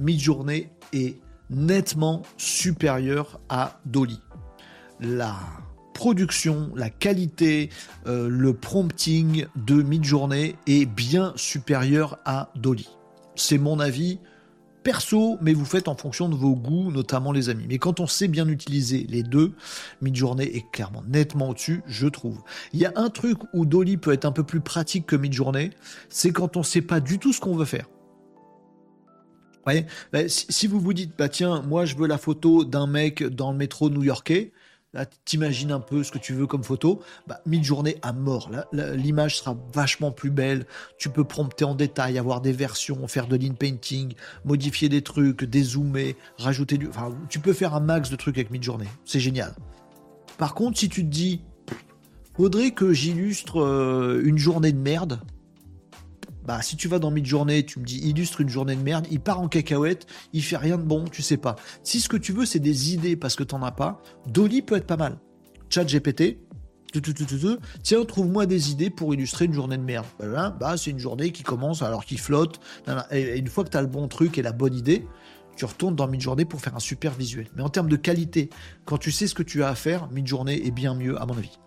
Midjourney est nettement supérieur à Dolly. La production, la qualité, euh, le prompting de Midjourney est bien supérieur à Dolly. C'est mon avis perso, mais vous faites en fonction de vos goûts, notamment les amis. Mais quand on sait bien utiliser les deux, Midjourney est clairement nettement au-dessus, je trouve. Il y a un truc où Dolly peut être un peu plus pratique que Midjourney, c'est quand on sait pas du tout ce qu'on veut faire. Si, vous vous dites, bah tiens, moi je veux la photo d'un mec dans le métro new-yorkais, t'imagines un peu ce que tu veux comme photo. Bah, mid-journée à mort. L'image sera vachement plus belle. Tu peux prompter en détail, avoir des versions, faire de l'in-painting, modifier des trucs, dézoomer, rajouter du. Enfin, tu peux faire un max de trucs avec mid-journée. C'est génial. Par contre, si tu te dis, faudrait que j'illustre euh, une journée de merde, bah, si tu vas dans Midjourney, tu me dis illustre une journée de merde, il part en cacahuète, il fait rien de bon, tu sais pas. Si ce que tu veux, c'est des idées parce que t'en as pas, Dolly peut être pas mal. Chat GPT, tiens, trouve-moi des idées pour illustrer une journée de merde. Bah, bah, c'est une journée qui commence alors qu'il flotte. Et une fois que tu as le bon truc et la bonne idée, tu retournes dans Midjourney pour faire un super visuel. Mais en termes de qualité, quand tu sais ce que tu as à faire, Midjourney est bien mieux à mon avis.